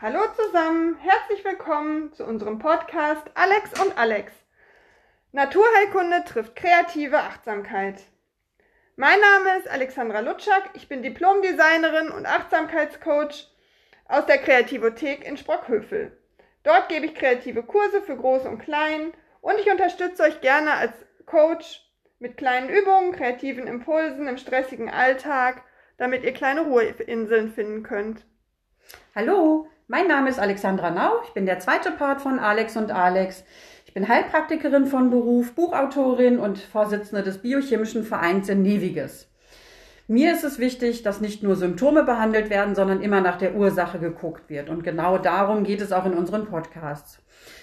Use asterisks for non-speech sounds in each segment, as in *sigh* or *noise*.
Hallo zusammen, herzlich willkommen zu unserem Podcast Alex und Alex. Naturheilkunde trifft kreative Achtsamkeit. Mein Name ist Alexandra Lutschak, ich bin Diplomdesignerin und Achtsamkeitscoach aus der Kreativothek in Sprockhövel. Dort gebe ich kreative Kurse für Groß und Klein und ich unterstütze euch gerne als Coach mit kleinen Übungen, kreativen Impulsen im stressigen Alltag, damit ihr kleine Ruheinseln finden könnt. Hallo, mein Name ist Alexandra Nau. Ich bin der zweite Part von Alex und Alex. Ich bin Heilpraktikerin von Beruf, Buchautorin und Vorsitzende des Biochemischen Vereins in Neviges. Mir ist es wichtig, dass nicht nur Symptome behandelt werden, sondern immer nach der Ursache geguckt wird. Und genau darum geht es auch in unseren Podcasts.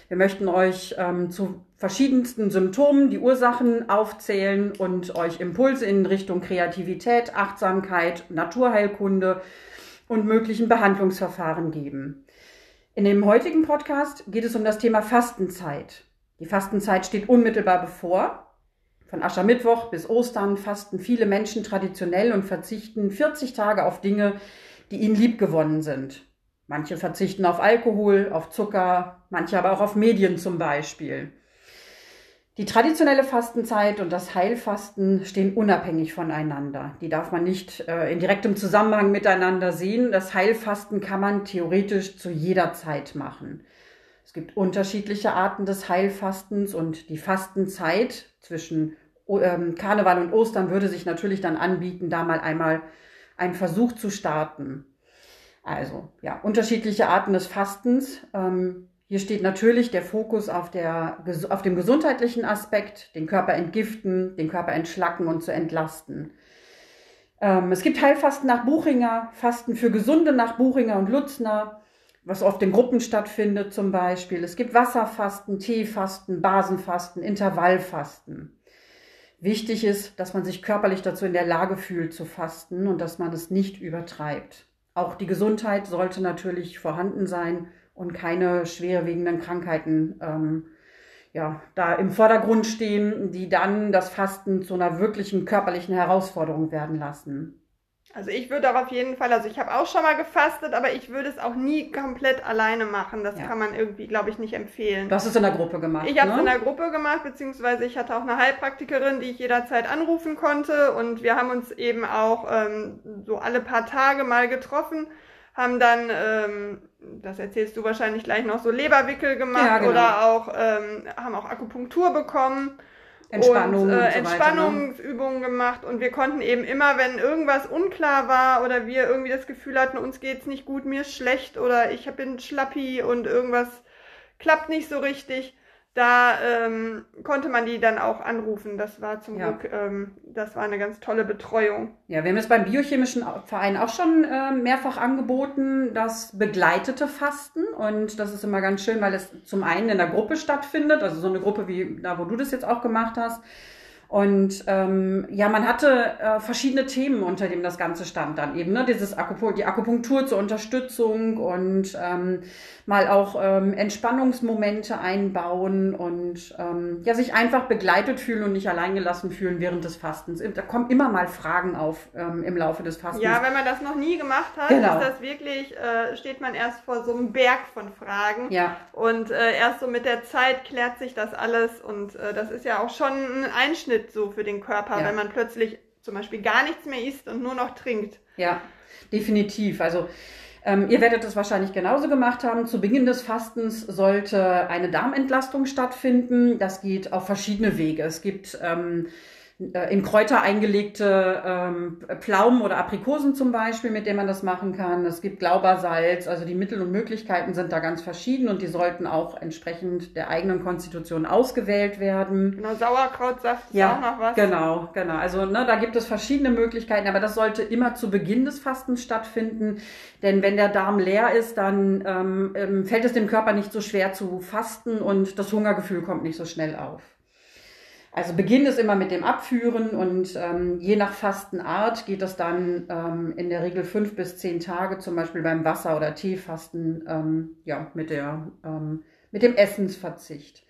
Wir möchten euch ähm, zu verschiedensten Symptomen die Ursachen aufzählen und euch Impulse in Richtung Kreativität, Achtsamkeit, Naturheilkunde und möglichen Behandlungsverfahren geben. In dem heutigen Podcast geht es um das Thema Fastenzeit. Die Fastenzeit steht unmittelbar bevor. Von Aschermittwoch bis Ostern fasten viele Menschen traditionell und verzichten 40 Tage auf Dinge, die ihnen liebgewonnen sind. Manche verzichten auf Alkohol, auf Zucker, manche aber auch auf Medien zum Beispiel. Die traditionelle Fastenzeit und das Heilfasten stehen unabhängig voneinander. Die darf man nicht äh, in direktem Zusammenhang miteinander sehen. Das Heilfasten kann man theoretisch zu jeder Zeit machen. Es gibt unterschiedliche Arten des Heilfastens und die Fastenzeit zwischen ähm, Karneval und Ostern würde sich natürlich dann anbieten, da mal einmal einen Versuch zu starten. Also ja, unterschiedliche Arten des Fastens. Ähm, hier steht natürlich der Fokus auf, der, auf dem gesundheitlichen Aspekt, den Körper entgiften, den Körper entschlacken und zu entlasten. Ähm, es gibt Heilfasten nach Buchinger, Fasten für Gesunde nach Buchinger und Lutzner, was oft in Gruppen stattfindet zum Beispiel. Es gibt Wasserfasten, Teefasten, Basenfasten, Intervallfasten. Wichtig ist, dass man sich körperlich dazu in der Lage fühlt zu fasten und dass man es nicht übertreibt. Auch die Gesundheit sollte natürlich vorhanden sein und keine schwerwiegenden Krankheiten ähm, ja, da im Vordergrund stehen, die dann das Fasten zu einer wirklichen körperlichen Herausforderung werden lassen. Also ich würde auch auf jeden Fall, also ich habe auch schon mal gefastet, aber ich würde es auch nie komplett alleine machen. Das ja. kann man irgendwie, glaube ich, nicht empfehlen. Du hast es in der Gruppe gemacht. Ich habe es ne? in der Gruppe gemacht, beziehungsweise ich hatte auch eine Heilpraktikerin, die ich jederzeit anrufen konnte. Und wir haben uns eben auch ähm, so alle paar Tage mal getroffen, haben dann, ähm, das erzählst du wahrscheinlich gleich noch, so Leberwickel gemacht ja, genau. oder auch ähm, haben auch Akupunktur bekommen. Entspannung und, äh, so Entspannungsübungen ne? gemacht und wir konnten eben immer, wenn irgendwas unklar war oder wir irgendwie das Gefühl hatten, uns geht's nicht gut, mir ist schlecht oder ich bin schlappi und irgendwas klappt nicht so richtig, da ähm, konnte man die dann auch anrufen. Das war zum ja. Glück, ähm, das war eine ganz tolle Betreuung. Ja, wir haben es beim Biochemischen Verein auch schon äh, mehrfach angeboten, das begleitete Fasten. Und das ist immer ganz schön, weil es zum einen in der Gruppe stattfindet, also so eine Gruppe wie da, wo du das jetzt auch gemacht hast. Und ähm, ja, man hatte äh, verschiedene Themen, unter dem das Ganze stand dann eben, ne? Dieses Akupunktur, die Akupunktur zur Unterstützung und ähm, mal auch ähm, Entspannungsmomente einbauen und ähm, ja, sich einfach begleitet fühlen und nicht alleingelassen fühlen während des Fastens. Da kommen immer mal Fragen auf ähm, im Laufe des Fastens. Ja, wenn man das noch nie gemacht hat, genau. ist das wirklich, äh, steht man erst vor so einem Berg von Fragen. Ja. Und äh, erst so mit der Zeit klärt sich das alles und äh, das ist ja auch schon ein Einschnitt so für den Körper, ja. wenn man plötzlich zum Beispiel gar nichts mehr isst und nur noch trinkt. Ja, definitiv. Also ähm, ihr werdet es wahrscheinlich genauso gemacht haben. Zu Beginn des Fastens sollte eine Darmentlastung stattfinden. Das geht auf verschiedene Wege. Es gibt ähm, äh, in Kräuter eingelegte ähm, Pflaumen oder Aprikosen zum Beispiel, mit denen man das machen kann. Es gibt Glaubersalz, also die Mittel und Möglichkeiten sind da ganz verschieden und die sollten auch entsprechend der eigenen Konstitution ausgewählt werden. Genau, Sauerkrautsaft ist ja, auch noch was. Genau, genau. Also ne, da gibt es verschiedene Möglichkeiten, aber das sollte immer zu Beginn des Fastens stattfinden, denn wenn der Darm leer ist, dann ähm, ähm fällt es dem Körper nicht so schwer zu fasten und das Hungergefühl kommt nicht so schnell auf. Also Beginn ist immer mit dem Abführen und ähm, je nach Fastenart geht es dann ähm, in der Regel fünf bis zehn Tage, zum Beispiel beim Wasser- oder Teefasten, ähm, ja, mit, der, ähm, mit dem Essensverzicht.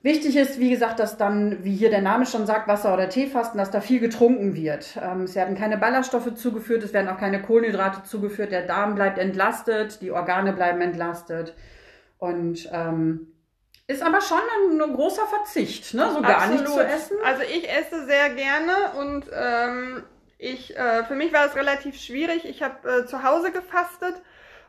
Wichtig ist, wie gesagt, dass dann, wie hier der Name schon sagt, Wasser- oder Teefasten, dass da viel getrunken wird. Ähm, es werden keine Ballaststoffe zugeführt, es werden auch keine Kohlenhydrate zugeführt, der Darm bleibt entlastet, die Organe bleiben entlastet. Und ähm, ist aber schon ein, ein großer Verzicht, ne? so gar Absolut. nicht zu essen. Also ich esse sehr gerne und ähm, ich, äh, für mich war es relativ schwierig. Ich habe äh, zu Hause gefastet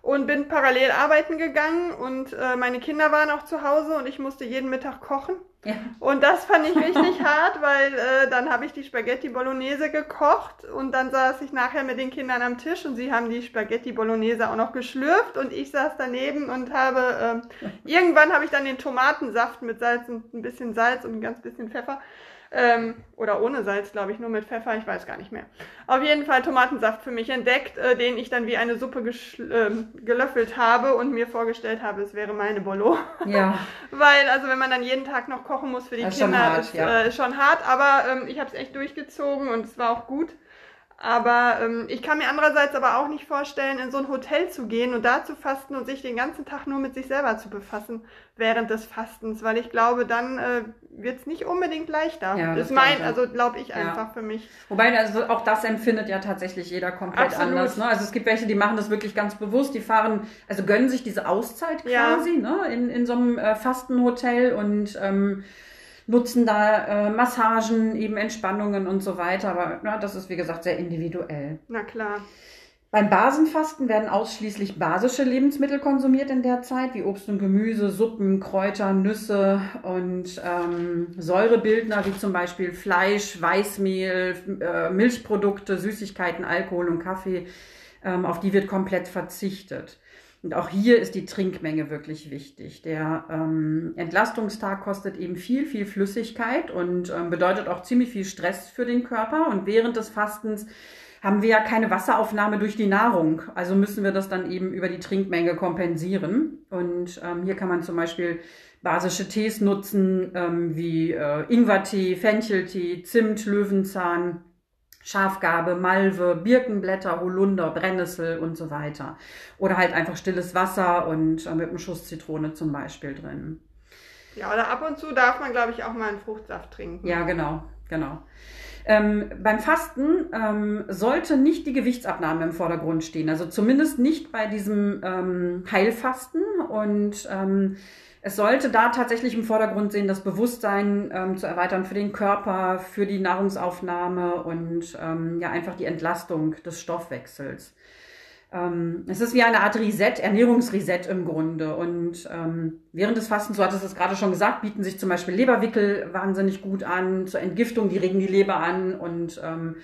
und bin parallel arbeiten gegangen und äh, meine Kinder waren auch zu Hause und ich musste jeden Mittag kochen. Ja. Und das fand ich richtig *laughs* hart, weil äh, dann habe ich die Spaghetti Bolognese gekocht und dann saß ich nachher mit den Kindern am Tisch und sie haben die Spaghetti Bolognese auch noch geschlürft und ich saß daneben und habe äh, *laughs* irgendwann habe ich dann den Tomatensaft mit Salz und ein bisschen Salz und ein ganz bisschen Pfeffer ähm, oder ohne Salz, glaube ich, nur mit Pfeffer, ich weiß gar nicht mehr. Auf jeden Fall Tomatensaft für mich entdeckt, äh, den ich dann wie eine Suppe ähm, gelöffelt habe und mir vorgestellt habe, es wäre meine Bolo. Ja. *laughs* Weil, also wenn man dann jeden Tag noch kochen muss für die Das ist schon Kinder, hart, ist ja. äh, schon hart, aber ähm, ich habe es echt durchgezogen und es war auch gut. Aber ähm, ich kann mir andererseits aber auch nicht vorstellen, in so ein Hotel zu gehen und da zu fasten und sich den ganzen Tag nur mit sich selber zu befassen während des Fastens, weil ich glaube, dann äh, wird es nicht unbedingt leichter. Ja, das das ist mein, glaube ich auch. also glaube ich Ja. einfach für mich. Wobei, also auch das empfindet ja tatsächlich jeder komplett Absolut. anders. Ne? Also es gibt welche, die machen das wirklich ganz bewusst, die fahren, also gönnen sich diese Auszeit Ja. quasi ne? in, in so einem äh, Fastenhotel und ähm, nutzen da äh, Massagen, eben Entspannungen und so weiter. Aber ja, das ist, wie gesagt, sehr individuell. Na klar. Beim Basenfasten werden ausschließlich basische Lebensmittel konsumiert in der Zeit, wie Obst und Gemüse, Suppen, Kräuter, Nüsse und ähm, Säurebildner, wie zum Beispiel Fleisch, Weißmehl, äh, Milchprodukte, Süßigkeiten, Alkohol und Kaffee. Ähm, auf die wird komplett verzichtet. Und auch hier ist die Trinkmenge wirklich wichtig. Der ähm, Entlastungstag kostet eben viel, viel Flüssigkeit und ähm, bedeutet auch ziemlich viel Stress für den Körper. Und während des Fastens haben wir ja keine Wasseraufnahme durch die Nahrung. Also müssen wir das dann eben über die Trinkmenge kompensieren. Und ähm, hier kann man zum Beispiel basische Tees nutzen, ähm, wie äh, Ingwertee, Fencheltee, Zimt, Löwenzahn, Schafgarbe, Malve, Birkenblätter, Holunder, Brennnessel und so weiter. Oder halt einfach stilles Wasser und äh, mit einem Schuss Zitrone zum Beispiel drin. Ja, oder ab und zu darf man, glaube ich, auch mal einen Fruchtsaft trinken. Ja, genau, genau. Ähm, beim Fasten ähm, sollte nicht die Gewichtsabnahme im Vordergrund stehen. Also zumindest nicht bei diesem ähm, Heilfasten. Und ähm, es sollte da tatsächlich im Vordergrund sehen, das Bewusstsein ähm, zu erweitern für den Körper, für die Nahrungsaufnahme und ähm, ja einfach die Entlastung des Stoffwechsels. Ähm, es ist wie eine Art Reset, Ernährungsreset im Grunde. Und ähm, während des Fastens, so hattest du es gerade schon gesagt, bieten sich zum Beispiel Leberwickel wahnsinnig gut an zur Entgiftung. Die regen die Leber an und ähm,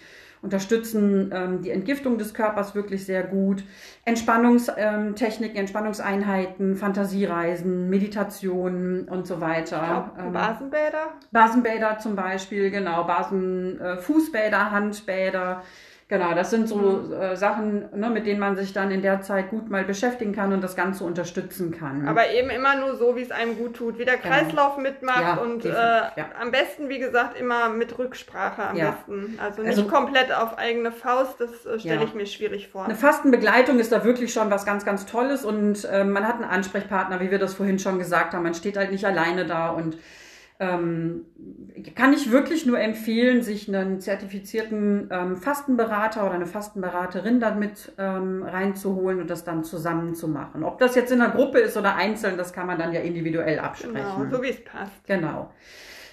unterstützen ähm, die Entgiftung des Körpers wirklich sehr gut. Entspannungstechniken, Entspannungseinheiten, Fantasiereisen, Meditationen und so weiter. Auch Ähm, Basenbäder. Basenbäder zum Beispiel, genau, Basen, äh, Fußbäder, Handbäder. Genau, das sind so äh, Sachen, ne, mit denen man sich dann in der Zeit gut mal beschäftigen kann und das Ganze unterstützen kann. Aber eben immer nur so, wie es einem gut tut, wie der Genau. Kreislauf mitmacht Ja, und äh, ja. am besten, wie gesagt, immer mit Rücksprache am Ja. besten. Also nicht Also- komplett auf eigene Faust, das äh, stelle ich mir schwierig vor. Eine Fastenbegleitung ist da wirklich schon was ganz, ganz Tolles und ähm, man hat einen Ansprechpartner, wie wir das vorhin schon gesagt haben. Man steht halt nicht alleine da und ähm, kann ich wirklich nur empfehlen, sich einen zertifizierten ähm, Fastenberater oder eine Fastenberaterin damit ähm, reinzuholen und das dann zusammen zu machen. Ob das jetzt in einer Gruppe ist oder einzeln, das kann man dann ja individuell absprechen. Genau, so wie es passt. Genau.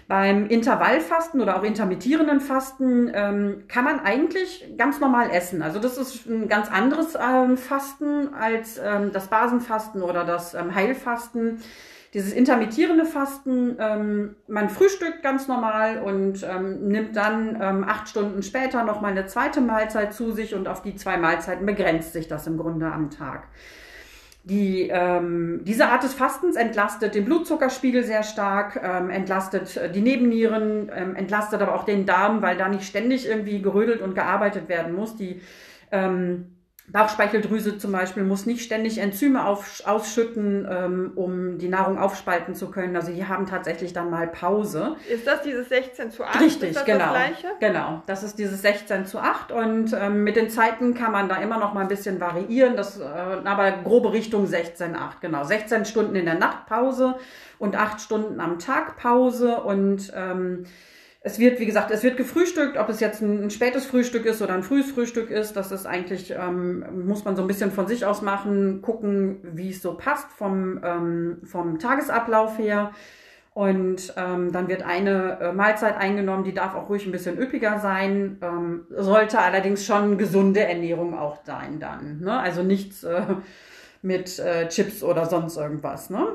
Beim Intervallfasten oder auch intermittierenden Fasten ähm, kann man eigentlich ganz normal essen. Also das ist ein ganz anderes ähm, Fasten als ähm, das Basenfasten oder das ähm, Heilfasten. Dieses intermittierende Fasten, ähm, man frühstückt ganz normal und ähm, nimmt dann ähm, acht Stunden später nochmal eine zweite Mahlzeit zu sich und auf die zwei Mahlzeiten begrenzt sich das im Grunde am Tag. Die, ähm, diese Art des Fastens entlastet den Blutzuckerspiegel sehr stark, ähm, entlastet äh, die Nebennieren, ähm, entlastet aber auch den Darm, weil da nicht ständig irgendwie gerödelt und gearbeitet werden muss. Die ähm, Bauchspeicheldrüse zum Beispiel muss nicht ständig Enzyme auf, ausschütten, ähm, um die Nahrung aufspalten zu können. Also die haben tatsächlich dann mal Pause. Ist das dieses 16 zu 8? Richtig, ist das genau. Das gleiche? Genau, das ist dieses 16 zu 8 und ähm, mit den Zeiten kann man da immer noch mal ein bisschen variieren, das, äh, aber grobe Richtung 16, 8, genau. 16 Stunden in der Nacht Pause und 8 Stunden am Tag Pause und ähm, es wird, wie gesagt, es wird gefrühstückt, ob es jetzt ein, ein, spätes Frühstück ist oder ein frühes Frühstück ist, das ist eigentlich, ähm, muss man so ein bisschen von sich aus machen, gucken, wie es so passt vom, ähm, vom Tagesablauf her. Und ähm, dann wird eine äh, Mahlzeit eingenommen, die darf auch ruhig ein bisschen üppiger sein, ähm, sollte allerdings schon gesunde Ernährung auch sein dann. Ne? Also nichts äh, mit äh, Chips oder sonst irgendwas. Ne?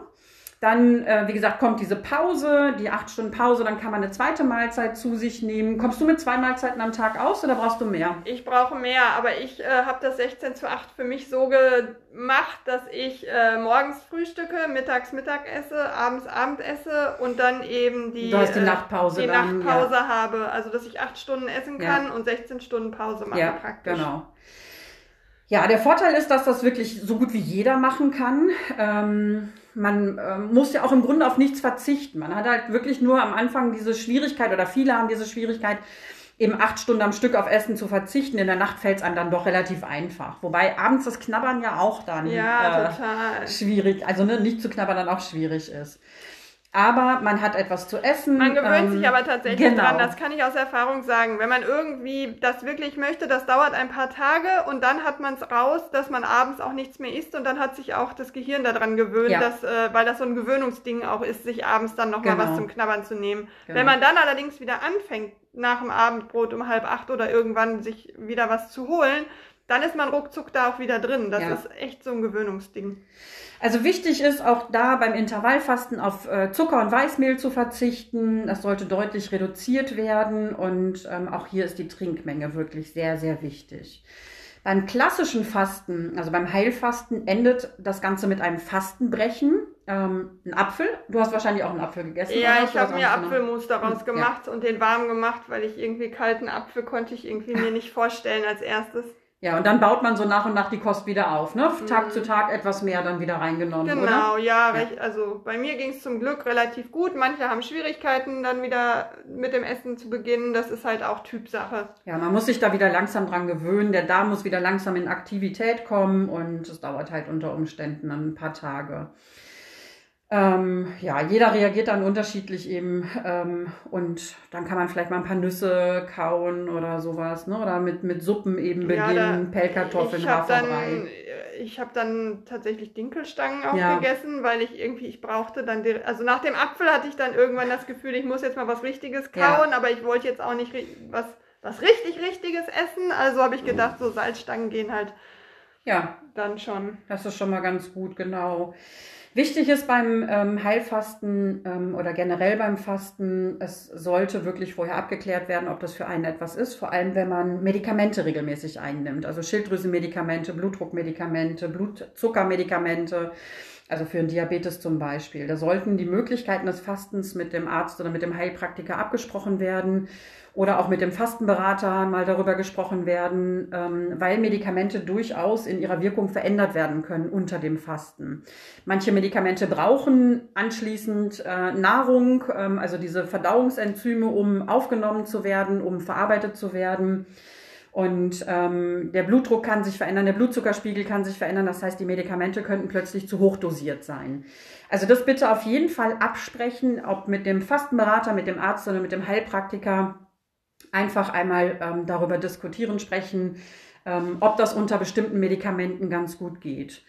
Dann, äh, wie gesagt, kommt diese Pause, die acht Stunden Pause, dann kann man eine zweite Mahlzeit zu sich nehmen. Kommst du mit zwei Mahlzeiten am Tag aus oder brauchst du mehr? Ich brauche mehr, aber ich äh, habe das 16 zu 8 für mich so gemacht, dass ich äh, morgens frühstücke, mittags Mittag esse, abends Abend esse und dann eben die, du hast die Nachtpause, die dann, Nachtpause ja. habe. Also, dass ich acht Stunden essen kann ja. und 16 Stunden Pause mache ja, praktisch. Genau. Ja, der Vorteil ist, dass das wirklich so gut wie jeder machen kann. Ähm, man äh, muss ja auch im Grunde auf nichts verzichten. Man hat halt wirklich nur am Anfang diese Schwierigkeit oder viele haben diese Schwierigkeit, eben acht Stunden am Stück auf Essen zu verzichten. In der Nacht fällt es einem dann doch relativ einfach. Wobei abends das Knabbern ja auch dann ja, äh, schwierig, also ne, nicht zu knabbern dann auch schwierig ist aber man hat etwas zu essen. Man gewöhnt ähm, sich aber tatsächlich genau. dran, das kann ich aus Erfahrung sagen. Wenn man irgendwie das wirklich möchte, das dauert ein paar Tage und dann hat man es raus, dass man abends auch nichts mehr isst und dann hat sich auch das Gehirn daran gewöhnt, ja. dass, äh, weil das so ein Gewöhnungsding auch ist, sich abends dann nochmal genau. was zum Knabbern zu nehmen. Genau. Wenn man dann allerdings wieder anfängt, nach dem Abendbrot um halb acht oder irgendwann sich wieder was zu holen, dann ist man ruckzuck da auch wieder drin. Das ja. ist echt so ein Gewöhnungsding. Also wichtig ist auch da beim Intervallfasten auf äh, Zucker und Weißmehl zu verzichten. Das sollte deutlich reduziert werden und ähm, auch hier ist die Trinkmenge wirklich sehr, sehr wichtig. Beim klassischen Fasten, also beim Heilfasten, endet das Ganze mit einem Fastenbrechen. Ähm, ein Apfel. Du hast wahrscheinlich auch einen Apfel gegessen. Ja, ich habe mir Apfelmus daraus gemacht ja. und den warm gemacht, weil ich irgendwie kalten Apfel konnte ich irgendwie mir nicht vorstellen als erstes. Ja, und dann baut man so nach und nach die Kost wieder auf, ne? Tag mhm. zu Tag etwas mehr dann wieder reingenommen, genau, oder? ja, ja. also bei mir ging es zum Glück relativ gut. Manche haben Schwierigkeiten, dann wieder mit dem Essen zu beginnen. Das ist halt auch Typsache. Ja, man muss sich da wieder langsam dran gewöhnen. Der Darm muss wieder langsam in Aktivität kommen und es dauert halt unter Umständen ein paar Tage. Ähm, ja, jeder reagiert dann unterschiedlich eben ähm, und dann kann man vielleicht mal ein paar Nüsse kauen oder sowas, ne? Oder mit, mit Suppen eben beginnen, ja, Pellkartoffeln, Haferbrei. ich habe dann tatsächlich Dinkelstangen auch ja. gegessen, weil ich irgendwie, ich brauchte dann, also nach dem Apfel hatte ich dann irgendwann das Gefühl, ich muss jetzt mal was Richtiges kauen, ja. aber ich wollte jetzt auch nicht was, was richtig Richtiges essen, also habe ich gedacht, so Salzstangen gehen halt ja. dann schon. Das ist schon mal ganz gut, genau. Wichtig ist beim ähm, Heilfasten ähm, oder generell beim Fasten, es sollte wirklich vorher abgeklärt werden, ob das für einen etwas ist, vor allem wenn man Medikamente regelmäßig einnimmt, also Schilddrüsenmedikamente, Blutdruckmedikamente, Blutzuckermedikamente, also für einen Diabetes zum Beispiel. Da sollten die Möglichkeiten des Fastens mit dem Arzt oder mit dem Heilpraktiker abgesprochen werden oder auch mit dem Fastenberater mal darüber gesprochen werden, ähm, weil Medikamente durchaus in ihrer Wirkung verändert werden können unter dem Fasten. Manche Medikamente brauchen anschließend äh, Nahrung, ähm, also diese Verdauungsenzyme, um aufgenommen zu werden, um verarbeitet zu werden. Und ähm, der Blutdruck kann sich verändern, der Blutzuckerspiegel kann sich verändern. Das heißt, die Medikamente könnten plötzlich zu hoch dosiert sein. Also das bitte auf jeden Fall absprechen, ob mit dem Fastenberater, mit dem Arzt oder mit dem Heilpraktiker einfach einmal ähm, darüber diskutieren, sprechen, ähm, ob das unter bestimmten Medikamenten ganz gut geht.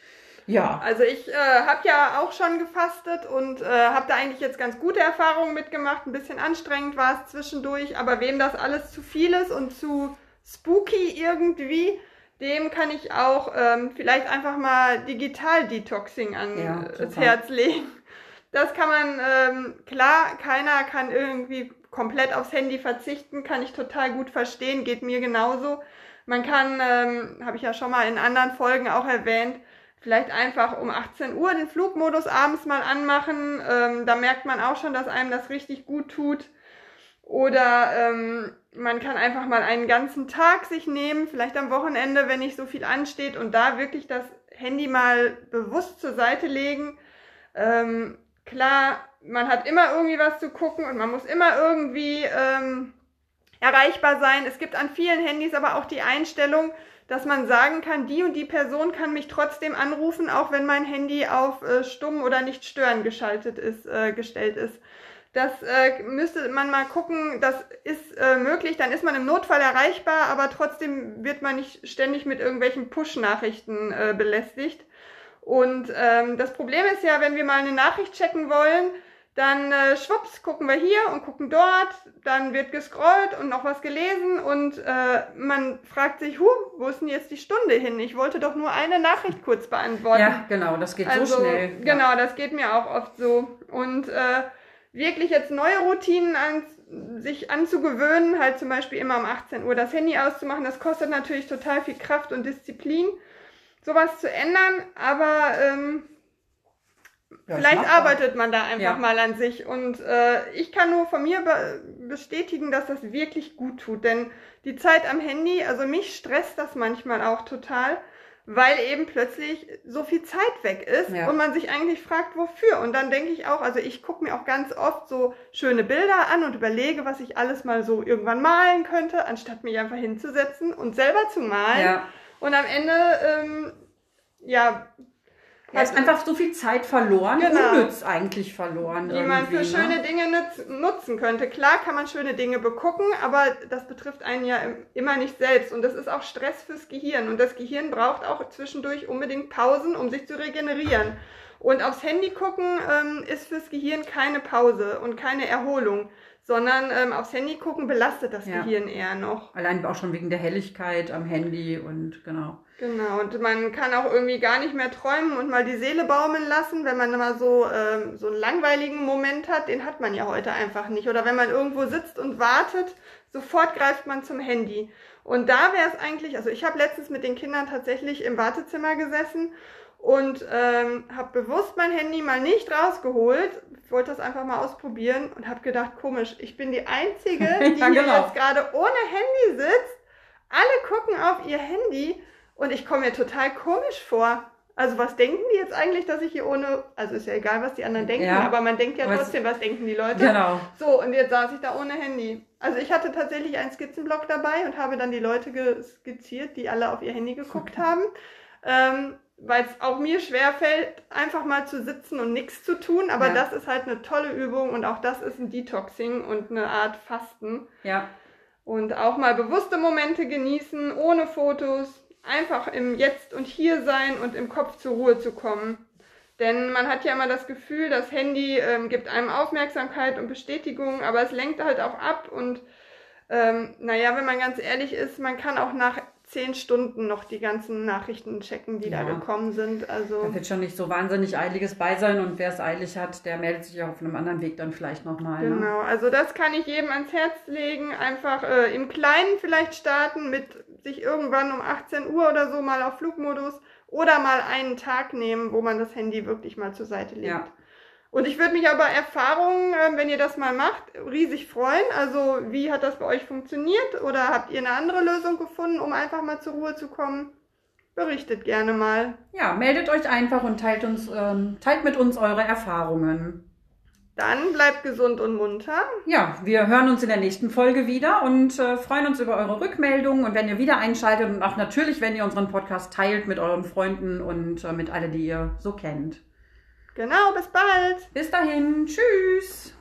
Ja. Also ich äh, habe ja auch schon gefastet und äh, habe da eigentlich jetzt ganz gute Erfahrungen mitgemacht. Ein bisschen anstrengend war es zwischendurch, aber wem das alles zu viel ist und zu spooky irgendwie, dem kann ich auch ähm, vielleicht einfach mal Digital-Detoxing ans ja, Herz legen. Das kann man, ähm, klar, keiner kann irgendwie komplett aufs Handy verzichten, kann ich total gut verstehen, geht mir genauso. Man kann, ähm, habe ich ja schon mal in anderen Folgen auch erwähnt, vielleicht einfach um 18 Uhr den Flugmodus abends mal anmachen. Ähm, da merkt man auch schon, dass einem das richtig gut tut. Oder ähm, man kann einfach mal einen ganzen Tag sich nehmen, vielleicht am Wochenende, wenn nicht so viel ansteht, und da wirklich das Handy mal bewusst zur Seite legen. Ähm, klar, man hat immer irgendwie was zu gucken und man muss immer irgendwie ähm, erreichbar sein. Es gibt an vielen Handys aber auch die Einstellung, dass man sagen kann, die und die Person kann mich trotzdem anrufen, auch wenn mein Handy auf äh, stumm oder nicht stören geschaltet ist, äh, gestellt ist. Das äh, müsste man mal gucken, das ist äh, möglich, dann ist man im Notfall erreichbar, aber trotzdem wird man nicht ständig mit irgendwelchen Push-Nachrichten äh, belästigt. Und ähm, das Problem ist ja, wenn wir mal eine Nachricht checken wollen, dann äh, schwupps, gucken wir hier und gucken dort, dann wird gescrollt und noch was gelesen und äh, man fragt sich, huh, wo ist denn jetzt die Stunde hin? Ich wollte doch nur eine Nachricht kurz beantworten. Ja, genau, das geht also, so schnell. Genau, das geht mir auch oft so. Und äh, wirklich jetzt neue Routinen an, sich anzugewöhnen, halt zum Beispiel immer um 18 Uhr das Handy auszumachen, das kostet natürlich total viel Kraft und Disziplin, sowas zu ändern, aber ähm, ja, vielleicht arbeitet man da einfach ja. mal an sich. Und äh, ich kann nur von mir be bestätigen, dass das wirklich gut tut, denn die Zeit am Handy, also mich stresst das manchmal auch total weil eben plötzlich so viel Zeit weg ist ja. und man sich eigentlich fragt, wofür. Und dann denke ich auch, also ich gucke mir auch ganz oft so schöne Bilder an und überlege, was ich alles mal so irgendwann malen könnte, anstatt mich einfach hinzusetzen und selber zu malen. Ja. Und am Ende, ähm, ja, ja, ist einfach so viel Zeit verloren, genau. unnütz eigentlich verloren. Die man für ne? schöne Dinge nutzen könnte. Klar kann man schöne Dinge begucken, aber das betrifft einen ja immer nicht selbst. Und das ist auch Stress fürs Gehirn. Und das Gehirn braucht auch zwischendurch unbedingt Pausen, um sich zu regenerieren. Und aufs Handy gucken ähm, ist fürs Gehirn keine Pause und keine Erholung sondern ähm, aufs Handy gucken belastet das ja. Gehirn eher noch. Allein auch schon wegen der Helligkeit am Handy und genau. Genau, und man kann auch irgendwie gar nicht mehr träumen und mal die Seele baumeln lassen, wenn man mal so, ähm, so einen langweiligen Moment hat, den hat man ja heute einfach nicht. Oder wenn man irgendwo sitzt und wartet, sofort greift man zum Handy. Und da wäre es eigentlich, also ich habe letztens mit den Kindern tatsächlich im Wartezimmer gesessen und ähm, habe bewusst mein Handy mal nicht rausgeholt, ich wollte das einfach mal ausprobieren und habe gedacht, komisch, ich bin die Einzige, *laughs* die ja, genau. hier jetzt gerade ohne Handy sitzt. Alle gucken auf ihr Handy und ich komme mir total komisch vor. Also was denken die jetzt eigentlich, dass ich hier ohne, also ist ja egal, was die anderen denken, ja. aber man denkt ja trotzdem, was denken die Leute. Genau. So, und jetzt saß ich da ohne Handy. Also ich hatte tatsächlich einen Skizzenblock dabei und habe dann die Leute skizziert, die alle auf ihr Handy geguckt *laughs* haben. Ähm, weil es auch mir schwer fällt, einfach mal zu sitzen und nichts zu tun. Aber ja. das ist halt eine tolle Übung und auch das ist ein Detoxing und eine Art Fasten. Ja. Und auch mal bewusste Momente genießen, ohne Fotos, einfach im Jetzt und Hier sein und im Kopf zur Ruhe zu kommen. Denn man hat ja immer das Gefühl, das Handy ähm, gibt einem Aufmerksamkeit und Bestätigung, aber es lenkt halt auch ab und ähm, naja, wenn man ganz ehrlich ist, man kann auch nach zehn Stunden noch die ganzen Nachrichten checken, die ja. da gekommen sind. Also da wird schon nicht so wahnsinnig eiliges bei sein und wer es eilig hat, der meldet sich auch auf einem anderen Weg dann vielleicht nochmal. Ne? Genau, ne? also das kann ich jedem ans Herz legen. Einfach äh, im Kleinen vielleicht starten, mit sich irgendwann um 18 Uhr oder so mal auf Flugmodus oder mal einen Tag nehmen, wo man das Handy wirklich mal zur Seite legt. Ja. Und ich würde mich aber Erfahrungen, ähm, wenn ihr das mal macht, riesig freuen. Also wie hat das bei euch funktioniert? Oder habt ihr eine andere Lösung gefunden, um einfach mal zur Ruhe zu kommen? Berichtet gerne mal. Ja, meldet euch einfach und teilt, uns, ähm, teilt mit uns eure Erfahrungen. Dann bleibt gesund und munter. Ja, wir hören uns in der nächsten Folge wieder und äh, freuen uns über eure Rückmeldungen und wenn ihr wieder einschaltet und auch natürlich, wenn ihr unseren Podcast teilt mit euren Freunden und äh, mit alle, die ihr so kennt. Genau, bis bald. Bis dahin. Tschüss.